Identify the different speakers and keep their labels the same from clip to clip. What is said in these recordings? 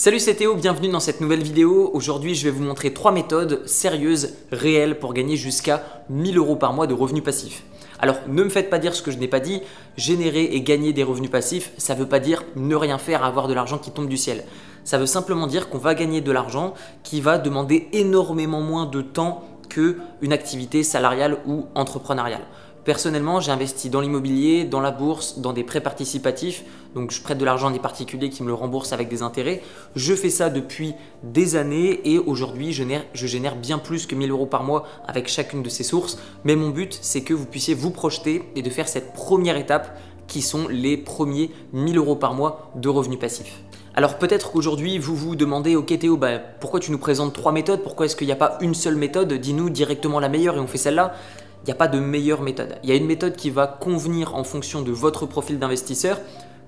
Speaker 1: Salut c'est Théo, bienvenue dans cette nouvelle vidéo. Aujourd'hui je vais vous montrer trois méthodes sérieuses, réelles pour gagner jusqu'à 1000 euros par mois de revenus passifs. Alors ne me faites pas dire ce que je n'ai pas dit, générer et gagner des revenus passifs, ça ne veut pas dire ne rien faire, avoir de l'argent qui tombe du ciel. Ça veut simplement dire qu'on va gagner de l'argent qui va demander énormément moins de temps qu'une activité salariale ou entrepreneuriale. Personnellement, j'ai investi dans l'immobilier, dans la bourse, dans des prêts participatifs. Donc, je prête de l'argent à des particuliers qui me le remboursent avec des intérêts. Je fais ça depuis des années et aujourd'hui, je, génère bien plus que 1000 euros par mois avec chacune de ces sources. Mais mon but, c'est que vous puissiez vous projeter et de faire cette première étape qui sont les premiers 1000 euros par mois de revenus passifs. Alors peut-être qu'aujourd'hui vous vous demandez, ok Théo, bah, pourquoi tu nous présentes trois méthodes? Pourquoi est-ce qu'il n'y a pas une seule méthode? Dis-nous directement la meilleure et on fait celle-là il n'y a pas de meilleure méthode. Il y a une méthode qui va convenir en fonction de votre profil d'investisseur,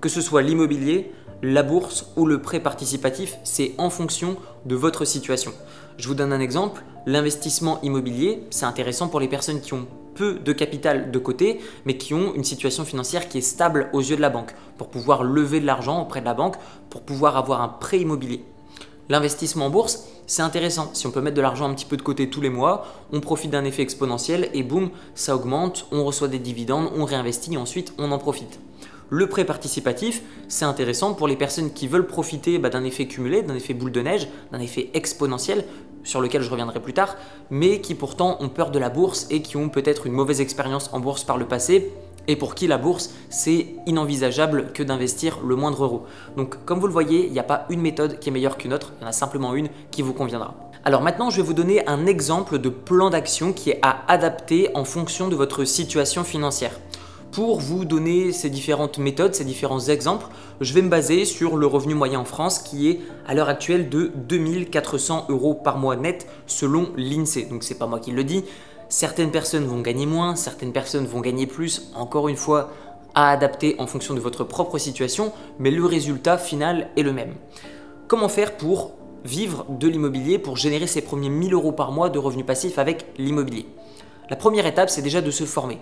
Speaker 1: que ce soit l'immobilier, la bourse ou le prêt participatif, c'est en fonction de votre situation. Je vous donne un exemple, l'investissement immobilier, c'est intéressant pour les personnes qui ont peu de capital de côté, mais qui ont une situation financière qui est stable aux yeux de la banque, pour pouvoir lever de l'argent auprès de la banque, pour pouvoir avoir un prêt immobilier. L'investissement en bourse, c'est intéressant. Si on peut mettre de l'argent un petit peu de côté tous les mois, on profite d'un effet exponentiel et boum, ça augmente, on reçoit des dividendes, on réinvestit et ensuite on en profite. Le prêt participatif, c'est intéressant pour les personnes qui veulent profiter bah, d'un effet cumulé, d'un effet boule de neige, d'un effet exponentiel, sur lequel je reviendrai plus tard, mais qui pourtant ont peur de la bourse et qui ont peut-être une mauvaise expérience en bourse par le passé et pour qui la bourse, c'est inenvisageable que d'investir le moindre euro. Donc comme vous le voyez, il n'y a pas une méthode qui est meilleure qu'une autre, il y en a simplement une qui vous conviendra. Alors maintenant, je vais vous donner un exemple de plan d'action qui est à adapter en fonction de votre situation financière. Pour vous donner ces différentes méthodes, ces différents exemples, je vais me baser sur le revenu moyen en France qui est à l'heure actuelle de 2400 euros par mois net selon l'INSEE. Donc c'est pas moi qui le dis, Certaines personnes vont gagner moins, certaines personnes vont gagner plus, encore une fois, à adapter en fonction de votre propre situation, mais le résultat final est le même. Comment faire pour vivre de l'immobilier, pour générer ses premiers 1000 euros par mois de revenus passifs avec l'immobilier? La première étape, c'est déjà de se former.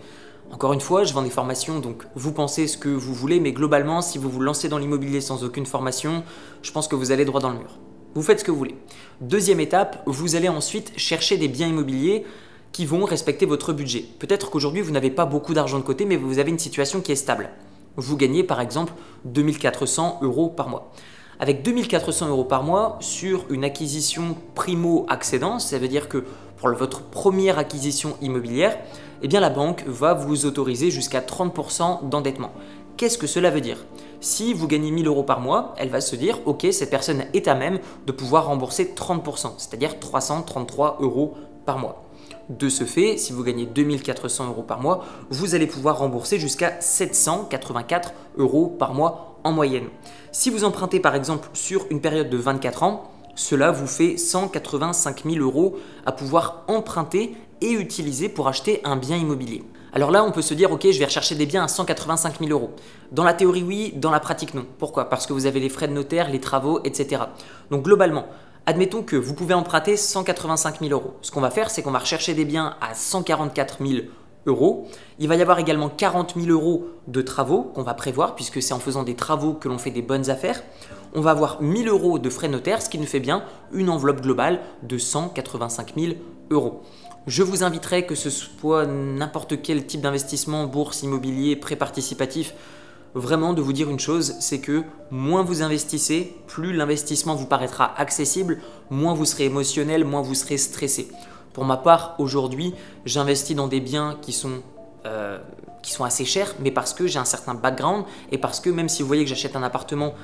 Speaker 1: Encore une fois, je vends des formations, donc vous pensez ce que vous voulez, mais globalement, si vous vous lancez dans l'immobilier sans aucune formation, je pense que vous allez droit dans le mur. Vous faites ce que vous voulez. Deuxième étape, vous allez ensuite chercher des biens immobiliers qui vont respecter votre budget. Peut-être qu'aujourd'hui, vous n'avez pas beaucoup d'argent de côté, mais vous avez une situation qui est stable. Vous gagnez par exemple 2400 euros par mois. Avec 2400 euros par mois sur une acquisition primo-accédant, ça veut dire que pour votre première acquisition immobilière, eh bien la banque va vous autoriser jusqu'à 30% d'endettement. Qu'est-ce que cela veut dire? Si vous gagnez 1000 euros par mois, elle va se dire ok, cette personne est à même de pouvoir rembourser 30%, c'est-à-dire 333 euros par mois. De ce fait, si vous gagnez 2400 euros par mois, vous allez pouvoir rembourser jusqu'à 784 euros par mois en moyenne. Si vous empruntez par exemple sur une période de 24 ans, cela vous fait 185 000 euros à pouvoir emprunter et utiliser pour acheter un bien immobilier. Alors là, on peut se dire, ok, je vais rechercher des biens à 185 000 euros. Dans la théorie, oui, dans la pratique, non. Pourquoi? Parce que vous avez les frais de notaire, les travaux, etc. Donc globalement, Admettons que vous pouvez emprunter 185 000 euros. Ce qu'on va faire, c'est qu'on va rechercher des biens à 144 000 euros. Il va y avoir également 40 000 euros de travaux qu'on va prévoir, puisque c'est en faisant des travaux que l'on fait des bonnes affaires. On va avoir 1000 euros de frais notaires, ce qui nous fait bien une enveloppe globale de 185 000 euros. Je vous inviterai que ce soit n'importe quel type d'investissement, bourse, immobilier, prêt participatif, vraiment de vous dire une chose, c'est que moins vous investissez, plus l'investissement vous paraîtra accessible, moins vous serez émotionnel, moins vous serez stressé. Pour ma part, aujourd'hui, j'investis dans des biens qui sont, euh, qui sont assez chers, mais parce que j'ai un certain background et parce que même si vous voyez que j'achète un appartement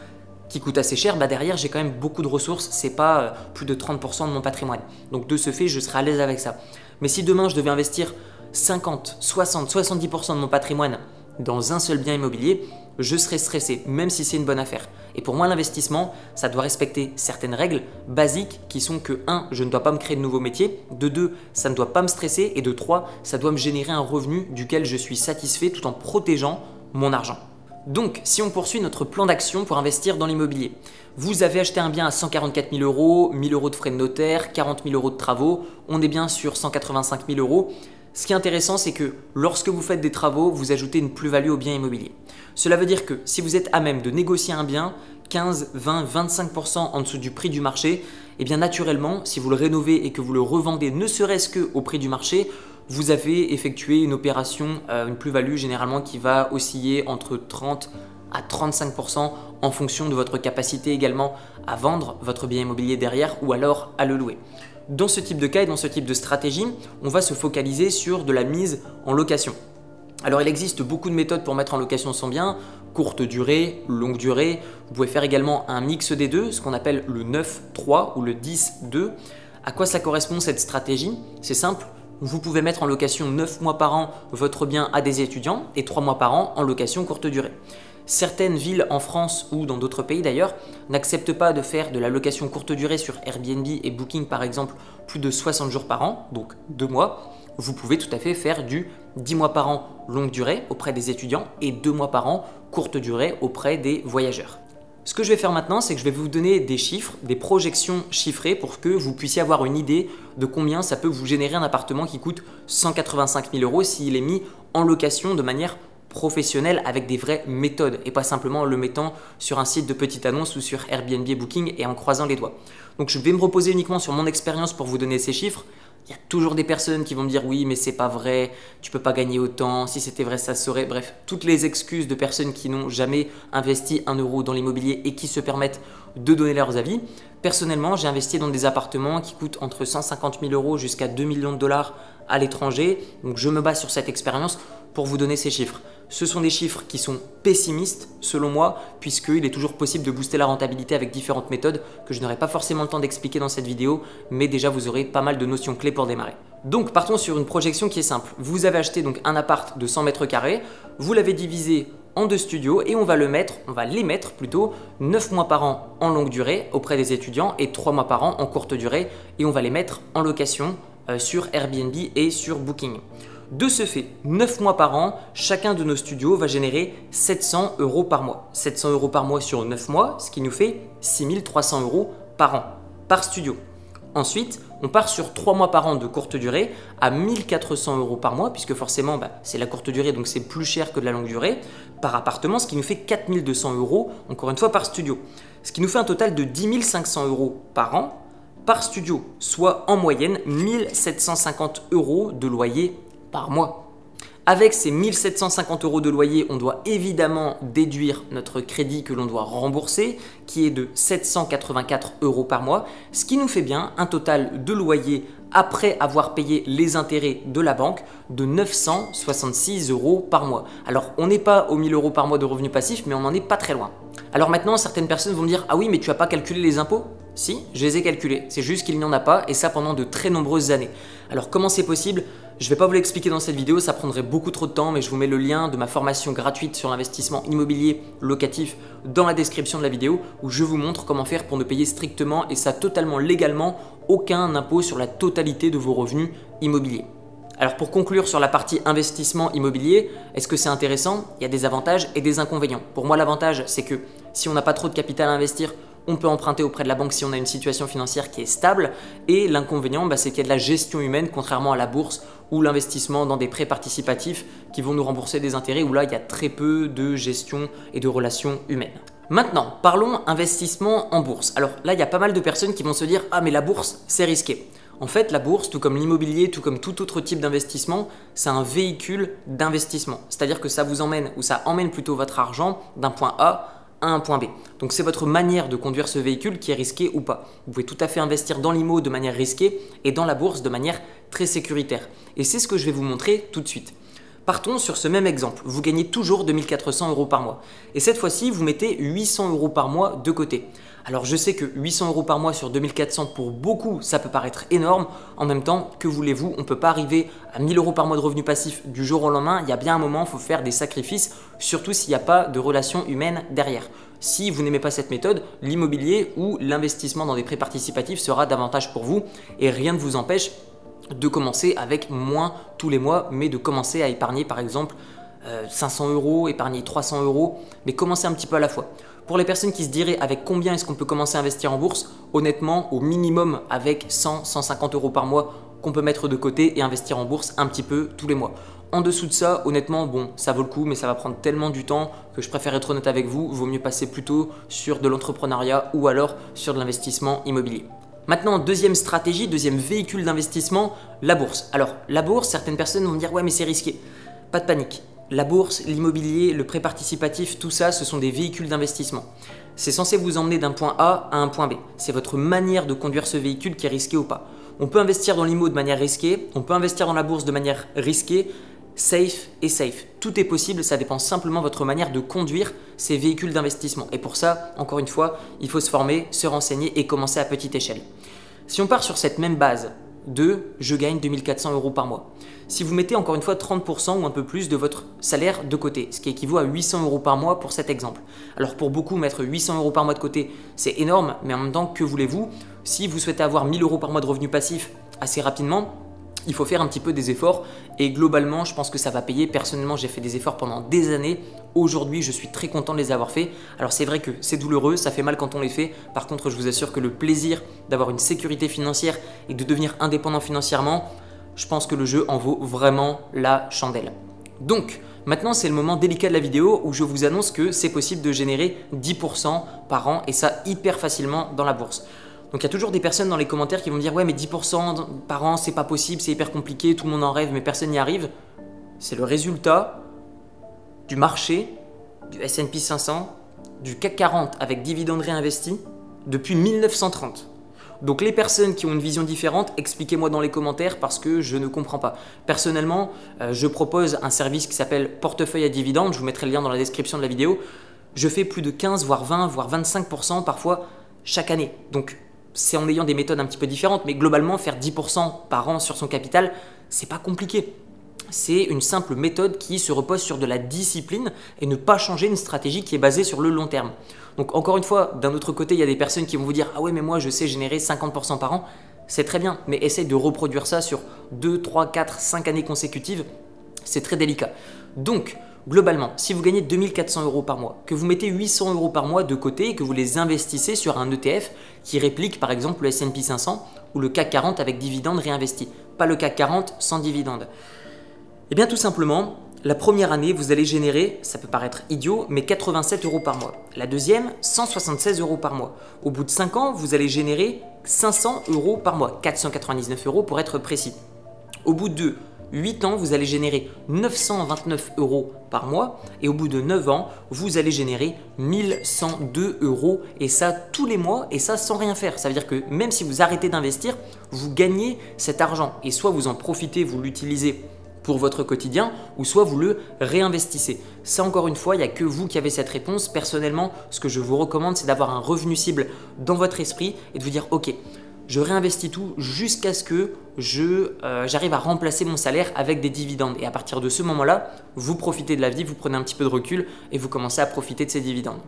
Speaker 1: qui coûte assez cher, bah derrière j'ai quand même beaucoup de ressources, c'est pas euh, plus de 30% de mon patrimoine. Donc de ce fait, je serai à l'aise avec ça. Mais si demain je devais investir 50, 60, 70% de mon patrimoine dans un seul bien immobilier, je serai stressé, même si c'est une bonne affaire. Et pour moi, l'investissement, ça doit respecter certaines règles basiques qui sont que 1. Je ne dois pas me créer de nouveaux métiers. De 2. Ça ne doit pas me stresser. Et de 3. Ça doit me générer un revenu duquel je suis satisfait tout en protégeant mon argent. Donc, si on poursuit notre plan d'action pour investir dans l'immobilier, vous avez acheté un bien à 144 000 euros, 1000 euros de frais de notaire, 40 000 euros de travaux, on est bien sur 185 000 euros. Ce qui est intéressant, c'est que lorsque vous faites des travaux, vous ajoutez une plus-value au bien immobilier. Cela veut dire que si vous êtes à même de négocier un bien 15, 20, 25% en dessous du prix du marché, et eh bien naturellement, si vous le rénovez et que vous le revendez ne serait-ce qu'au prix du marché, vous avez effectué une opération, euh, une plus-value généralement qui va osciller entre 30 à 35% en fonction de votre capacité également à vendre votre bien immobilier derrière ou alors à le louer. Dans ce type de cas et dans ce type de stratégie, on va se focaliser sur de la mise en location. Alors il existe beaucoup de méthodes pour mettre en location son bien, courte durée, longue durée. Vous pouvez faire également un mix des deux, ce qu'on appelle le 9-3 ou le 10-2. À quoi ça correspond cette stratégie? C'est simple, vous pouvez mettre en location 9 mois par an votre bien à des étudiants et 3 mois par an en location courte durée. Certaines villes en France ou dans d'autres pays d'ailleurs n'acceptent pas de faire de la location courte durée sur Airbnb et Booking par exemple plus de 60 jours par an, donc 2 mois. Vous pouvez tout à fait faire du 10 mois par an longue durée auprès des étudiants et 2 mois par an courte durée auprès des voyageurs. Ce que je vais faire maintenant, c'est que je vais vous donner des chiffres, des projections chiffrées pour que vous puissiez avoir une idée de combien ça peut vous générer un appartement qui coûte 185 000 euros s'il est mis en location de manière professionnel avec des vraies méthodes et pas simplement le mettant sur un site de petite annonce ou sur Airbnb Booking et en croisant les doigts. Donc je vais me reposer uniquement sur mon expérience pour vous donner ces chiffres. Il y a toujours des personnes qui vont me dire oui mais c'est pas vrai, tu peux pas gagner autant, si c'était vrai ça serait. Bref, toutes les excuses de personnes qui n'ont jamais investi un euro dans l'immobilier et qui se permettent de donner leurs avis. Personnellement, j'ai investi dans des appartements qui coûtent entre 150 000 euros jusqu'à 2 millions de dollars à l'étranger. Donc je me base sur cette expérience pour vous donner ces chiffres. Ce sont des chiffres qui sont pessimistes selon moi, puisqu'il est toujours possible de booster la rentabilité avec différentes méthodes que je n'aurai pas forcément le temps d'expliquer dans cette vidéo, mais déjà vous aurez pas mal de notions clés pour démarrer. Donc partons sur une projection qui est simple. Vous avez acheté donc un appart de 100 mètres carrés, vous l'avez divisé en deux studios et on va le mettre, on va les mettre plutôt 9 mois par an en longue durée auprès des étudiants et 3 mois par an en courte durée et on va les mettre en location euh, sur Airbnb et sur Booking. De ce fait, 9 mois par an, chacun de nos studios va générer 700 euros par mois. 700 euros par mois sur 9 mois, ce qui nous fait 6300 euros par an, par studio. Ensuite, on part sur 3 mois par an de courte durée à 1400 euros par mois, puisque forcément bah, c'est la courte durée, donc c'est plus cher que de la longue durée, par appartement, ce qui nous fait 4200 euros, encore une fois, par studio. Ce qui nous fait un total de 10 500 euros par an par studio, soit en moyenne 1750 euros de loyer par mois. Avec ces 1750 euros de loyer, on doit évidemment déduire notre crédit que l'on doit rembourser, qui est de 784 euros par mois, ce qui nous fait bien un total de loyer après avoir payé les intérêts de la banque de 966 euros par mois. Alors on n'est pas aux 1000 euros par mois de revenus passifs, mais on n'en est pas très loin. Alors maintenant, certaines personnes vont me dire Ah oui, mais tu n'as pas calculé les impôts? Si, je les ai calculés. C'est juste qu'il n'y en a pas, et ça pendant de très nombreuses années. Alors comment c'est possible? Je ne vais pas vous l'expliquer dans cette vidéo, ça prendrait beaucoup trop de temps, mais je vous mets le lien de ma formation gratuite sur l'investissement immobilier locatif dans la description de la vidéo où je vous montre comment faire pour ne payer strictement et ça totalement légalement aucun impôt sur la totalité de vos revenus immobiliers. Alors pour conclure sur la partie investissement immobilier, est-ce que c'est intéressant? Il y a des avantages et des inconvénients. Pour moi l'avantage c'est que si on n'a pas trop de capital à investir, on peut emprunter auprès de la banque si on a une situation financière qui est stable. Et l'inconvénient, bah, c'est qu'il y a de la gestion humaine, contrairement à la bourse ou l'investissement dans des prêts participatifs qui vont nous rembourser des intérêts, où là, il y a très peu de gestion et de relations humaines. Maintenant, parlons investissement en bourse. Alors là, il y a pas mal de personnes qui vont se dire Ah, mais la bourse, c'est risqué. En fait, la bourse, tout comme l'immobilier, tout comme tout autre type d'investissement, c'est un véhicule d'investissement. C'est-à-dire que ça vous emmène, ou ça emmène plutôt votre argent d'un point A à un point B. Donc c'est votre manière de conduire ce véhicule qui est risqué ou pas. Vous pouvez tout à fait investir dans l'IMO de manière risquée et dans la bourse de manière très sécuritaire. Et c'est ce que je vais vous montrer tout de suite. Partons sur ce même exemple. Vous gagnez toujours 2400 euros par mois. Et cette fois-ci, vous mettez 800 euros par mois de côté. Alors je sais que 800 euros par mois sur 2400 pour beaucoup, ça peut paraître énorme. En même temps, que voulez-vous On ne peut pas arriver à 1000 euros par mois de revenus passifs du jour au lendemain. Il y a bien un moment, il faut faire des sacrifices, surtout s'il n'y a pas de relation humaine derrière. Si vous n'aimez pas cette méthode, l'immobilier ou l'investissement dans des prêts participatifs sera davantage pour vous et rien ne vous empêche de commencer avec moins tous les mois, mais de commencer à épargner par exemple 500 euh, euros, épargner 300 euros, mais commencer un petit peu à la fois. Pour les personnes qui se diraient avec combien est-ce qu'on peut commencer à investir en bourse, honnêtement, au minimum avec 100, 150 euros par mois qu'on peut mettre de côté et investir en bourse un petit peu tous les mois. En dessous de ça, honnêtement, bon, ça vaut le coup, mais ça va prendre tellement du temps que je préfère être honnête avec vous. Vaut mieux passer plutôt sur de l'entrepreneuriat ou alors sur de l'investissement immobilier. Maintenant, deuxième stratégie, deuxième véhicule d'investissement, la bourse. Alors, la bourse, certaines personnes vont dire ouais, mais c'est risqué. Pas de panique. La bourse, l'immobilier, le prêt participatif, tout ça, ce sont des véhicules d'investissement. C'est censé vous emmener d'un point A à un point B. C'est votre manière de conduire ce véhicule qui est risqué ou pas. On peut investir dans l'IMO de manière risquée, on peut investir dans la bourse de manière risquée, safe et safe. Tout est possible, ça dépend simplement de votre manière de conduire ces véhicules d'investissement. Et pour ça, encore une fois, il faut se former, se renseigner et commencer à petite échelle. Si on part sur cette même base de je gagne 2400 euros par mois, si vous mettez encore une fois 30% ou un peu plus de votre salaire de côté, ce qui équivaut à 800 euros par mois pour cet exemple. Alors pour beaucoup, mettre 800 euros par mois de côté, c'est énorme, mais en même temps, que voulez-vous? Si vous souhaitez avoir 1000 euros par mois de revenus passifs assez rapidement, il faut faire un petit peu des efforts et globalement je pense que ça va payer. Personnellement j'ai fait des efforts pendant des années. Aujourd'hui je suis très content de les avoir faits. Alors c'est vrai que c'est douloureux, ça fait mal quand on les fait. Par contre je vous assure que le plaisir d'avoir une sécurité financière et de devenir indépendant financièrement, je pense que le jeu en vaut vraiment la chandelle. Donc, maintenant c'est le moment délicat de la vidéo où je vous annonce que c'est possible de générer 10% par an et ça hyper facilement dans la bourse. Donc il y a toujours des personnes dans les commentaires qui vont dire ouais mais 10% par an c'est pas possible, c'est hyper compliqué, tout le monde en rêve mais personne n'y arrive. C'est le résultat du marché, du S&P 500, du CAC 40 avec dividendes réinvestis depuis 1930. Donc les personnes qui ont une vision différente, expliquez-moi dans les commentaires parce que je ne comprends pas. Personnellement, euh, je propose un service qui s'appelle portefeuille à dividendes, je vous mettrai le lien dans la description de la vidéo. Je fais plus de 15, voire 20, voire 25% parfois chaque année. Donc c'est en ayant des méthodes un petit peu différentes, mais globalement faire 10% par an sur son capital, c'est pas compliqué. C'est une simple méthode qui se repose sur de la discipline et ne pas changer une stratégie qui est basée sur le long terme. Donc encore une fois, d'un autre côté, il y a des personnes qui vont vous dire Ah ouais, mais moi je sais générer 50% par an. C'est très bien, mais essaye de reproduire ça sur 2, 3, 4, 5 années consécutives. C'est très délicat. Donc, globalement, si vous gagnez 2400 euros par mois, que vous mettez 800 euros par mois de côté et que vous les investissez sur un ETF qui réplique par exemple le S&P 500 ou le CAC 40 avec dividendes réinvestis, pas le CAC 40 sans dividendes. Eh bien tout simplement, la première année, vous allez générer, ça peut paraître idiot, mais 87 euros par mois. La deuxième, 176 euros par mois. Au bout de 5 ans, vous allez générer 500 euros par mois, 499 euros pour être précis. Au bout de 8 ans, vous allez générer 929 euros par mois et au bout de 9 ans, vous allez générer 1102 euros et ça tous les mois et ça sans rien faire. Ça veut dire que même si vous arrêtez d'investir, vous gagnez cet argent et soit vous en profitez, vous l'utilisez pour votre quotidien ou soit vous le réinvestissez. Ça encore une fois, il n'y a que vous qui avez cette réponse. Personnellement, ce que je vous recommande, c'est d'avoir un revenu cible dans votre esprit et de vous dire ok, je réinvestis tout jusqu'à ce que euh, j'arrive à remplacer mon salaire avec des dividendes. Et à partir de ce moment-là, vous profitez de la vie, vous prenez un petit peu de recul et vous commencez à profiter de ces dividendes.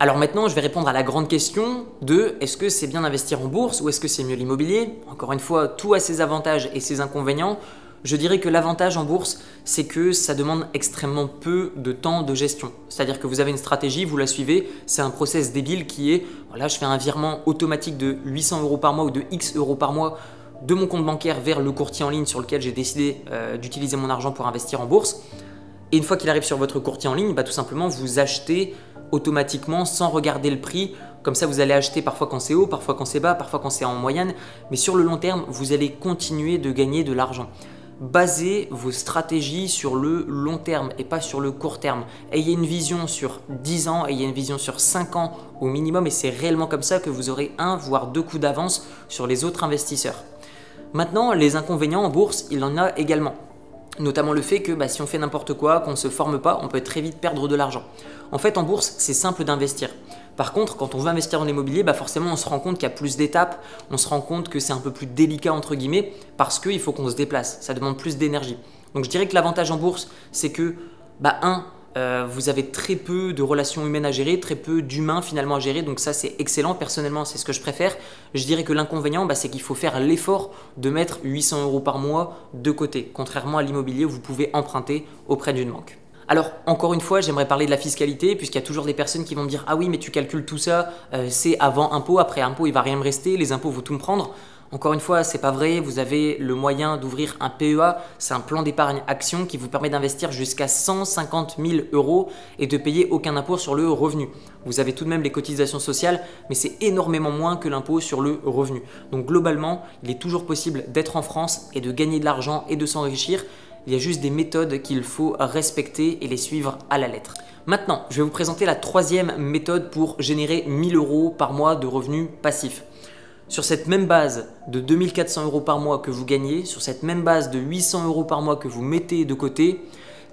Speaker 1: Alors maintenant, je vais répondre à la grande question de est-ce que c'est bien d'investir en bourse ou est-ce que c'est mieux l'immobilier? Encore une fois, tout a ses avantages et ses inconvénients. Je dirais que l'avantage en bourse, c'est que ça demande extrêmement peu de temps de gestion. C'est-à-dire que vous avez une stratégie, vous la suivez, c'est un process débile qui est, voilà, je fais un virement automatique de 800 euros par mois ou de X euros par mois de mon compte bancaire vers le courtier en ligne sur lequel j'ai décidé euh, d'utiliser mon argent pour investir en bourse. Et une fois qu'il arrive sur votre courtier en ligne, bah, tout simplement vous achetez automatiquement sans regarder le prix. Comme ça, vous allez acheter parfois quand c'est haut, parfois quand c'est bas, parfois quand c'est en moyenne. Mais sur le long terme, vous allez continuer de gagner de l'argent basez vos stratégies sur le long terme et pas sur le court terme. Ayez une vision sur 10 ans, ayez une vision sur 5 ans au minimum et c'est réellement comme ça que vous aurez un voire deux coups d'avance sur les autres investisseurs. Maintenant, les inconvénients en bourse, il en a également. Notamment le fait que bah, si on fait n'importe quoi, qu'on ne se forme pas, on peut très vite perdre de l'argent. En fait, en bourse, c'est simple d'investir. Par contre, quand on veut investir en immobilier, bah forcément, on se rend compte qu'il y a plus d'étapes, on se rend compte que c'est un peu plus délicat, entre guillemets, parce qu'il faut qu'on se déplace, ça demande plus d'énergie. Donc je dirais que l'avantage en bourse, c'est que, bah, un, euh, vous avez très peu de relations humaines à gérer, très peu d'humains finalement à gérer, donc ça c'est excellent, personnellement c'est ce que je préfère. Je dirais que l'inconvénient bah, c'est qu'il faut faire l'effort de mettre 800 euros par mois de côté, contrairement à l'immobilier où vous pouvez emprunter auprès d'une banque. Alors, encore une fois, j'aimerais parler de la fiscalité, puisqu'il y a toujours des personnes qui vont me dire Ah oui, mais tu calcules tout ça, euh, c'est avant impôt, après impôt, il va rien me rester, les impôts vont tout me prendre. Encore une fois, c'est pas vrai. Vous avez le moyen d'ouvrir un PEA, c'est un plan d'épargne action qui vous permet d'investir jusqu'à 150 000 euros et de payer aucun impôt sur le revenu. Vous avez tout de même les cotisations sociales, mais c'est énormément moins que l'impôt sur le revenu. Donc globalement, il est toujours possible d'être en France et de gagner de l'argent et de s'enrichir. Il y a juste des méthodes qu'il faut respecter et les suivre à la lettre. Maintenant, je vais vous présenter la troisième méthode pour générer 1000 euros par mois de revenus passifs. Sur cette même base de 2400 euros par mois que vous gagnez, sur cette même base de 800 euros par mois que vous mettez de côté,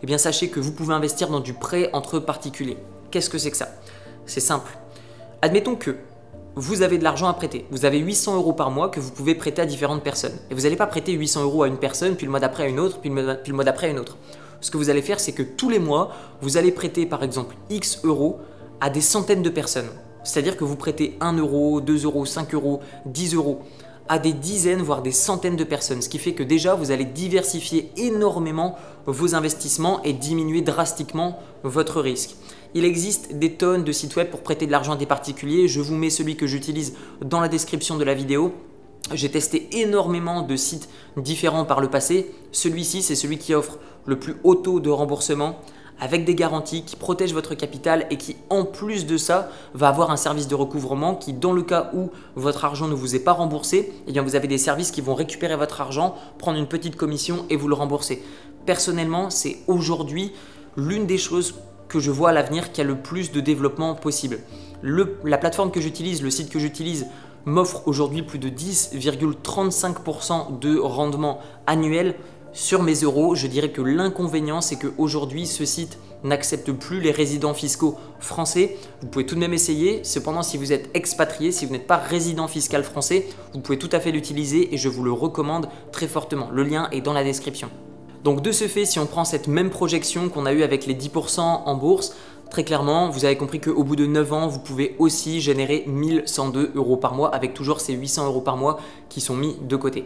Speaker 1: eh bien sachez que vous pouvez investir dans du prêt entre particuliers. Qu'est-ce que c'est que ça? C'est simple. Admettons que vous avez de l'argent à prêter. Vous avez 800 euros par mois que vous pouvez prêter à différentes personnes. Et vous n'allez pas prêter 800 euros à une personne, puis le mois d'après à une autre, puis le mois d'après à une autre. Ce que vous allez faire, c'est que tous les mois, vous allez prêter par exemple X euros à des centaines de personnes. C'est-à-dire que vous prêtez 1 euro, 2 euros, 5 euros, 10 euros à des dizaines, voire des centaines de personnes. Ce qui fait que déjà, vous allez diversifier énormément vos investissements et diminuer drastiquement votre risque. Il existe des tonnes de sites web pour prêter de l'argent à des particuliers. Je vous mets celui que j'utilise dans la description de la vidéo. J'ai testé énormément de sites différents par le passé. Celui-ci, c'est celui qui offre le plus haut taux de remboursement avec des garanties qui protègent votre capital et qui en plus de ça va avoir un service de recouvrement qui dans le cas où votre argent ne vous est pas remboursé, eh vous avez des services qui vont récupérer votre argent, prendre une petite commission et vous le rembourser. Personnellement, c'est aujourd'hui l'une des choses que je vois à l'avenir qui a le plus de développement possible. la plateforme que j'utilise, le site que j'utilise m'offre aujourd'hui plus de 10,35% de rendement annuel sur mes euros, je dirais que l'inconvénient, c'est qu'aujourd'hui, ce site n'accepte plus les résidents fiscaux français. Vous pouvez tout de même essayer. Cependant, si vous êtes expatrié, si vous n'êtes pas résident fiscal français, vous pouvez tout à fait l'utiliser et je vous le recommande très fortement. Le lien est dans la description. Donc de ce fait, si on prend cette même projection qu'on a eue avec les 10% en bourse, Très clairement, vous avez compris qu'au bout de 9 ans, vous pouvez aussi générer 1102 euros par mois avec toujours ces 800 euros par mois qui sont mis de côté.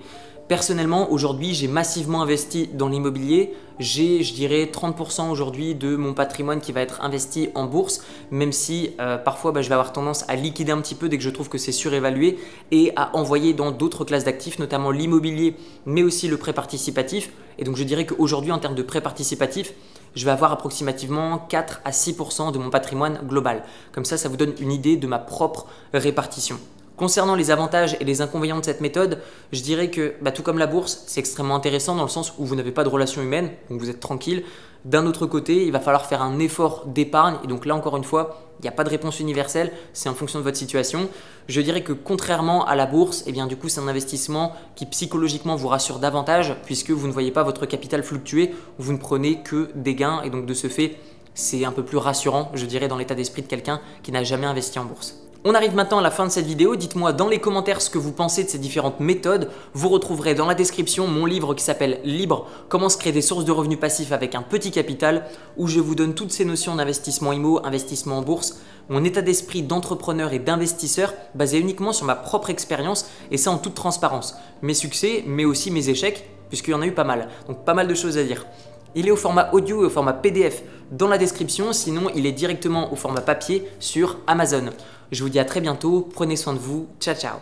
Speaker 1: Personnellement, aujourd'hui, j'ai massivement investi dans l'immobilier. J'ai, je dirais, 30% aujourd'hui de mon patrimoine qui va être investi en bourse, même si euh, parfois bah, je vais avoir tendance à liquider un petit peu dès que je trouve que c'est surévalué et à envoyer dans d'autres classes d'actifs, notamment l'immobilier, mais aussi le prêt participatif. Et donc je dirais qu'aujourd'hui, en termes de prêt participatif, je vais avoir approximativement 4 à 6% de mon patrimoine global. Comme ça, ça vous donne une idée de ma propre répartition. Concernant les avantages et les inconvénients de cette méthode, je dirais que bah, tout comme la bourse, c'est extrêmement intéressant dans le sens où vous n'avez pas de relation humaine, donc vous êtes tranquille. D'un autre côté, il va falloir faire un effort d'épargne, et donc là encore une fois, il n'y a pas de réponse universelle, c'est en fonction de votre situation. Je dirais que contrairement à la bourse, eh bien du coup c'est un investissement qui psychologiquement vous rassure davantage puisque vous ne voyez pas votre capital fluctuer, vous ne prenez que des gains et donc de ce fait c'est un peu plus rassurant, je dirais, dans l'état d'esprit de quelqu'un qui n'a jamais investi en bourse. On arrive maintenant à la fin de cette vidéo, dites-moi dans les commentaires ce que vous pensez de ces différentes méthodes. Vous retrouverez dans la description mon livre qui s'appelle Libre, comment se créer des sources de revenus passifs avec un petit capital, où je vous donne toutes ces notions d'investissement IMO, investissement en bourse, mon état d'esprit d'entrepreneur et d'investisseur basé uniquement sur ma propre expérience et ça en toute transparence. Mes succès, mais aussi mes échecs, puisqu'il y en a eu pas mal. Donc pas mal de choses à dire. Il est au format audio et au format PDF dans la description, sinon il est directement au format papier sur Amazon. Je vous dis à très bientôt, prenez soin de vous, ciao ciao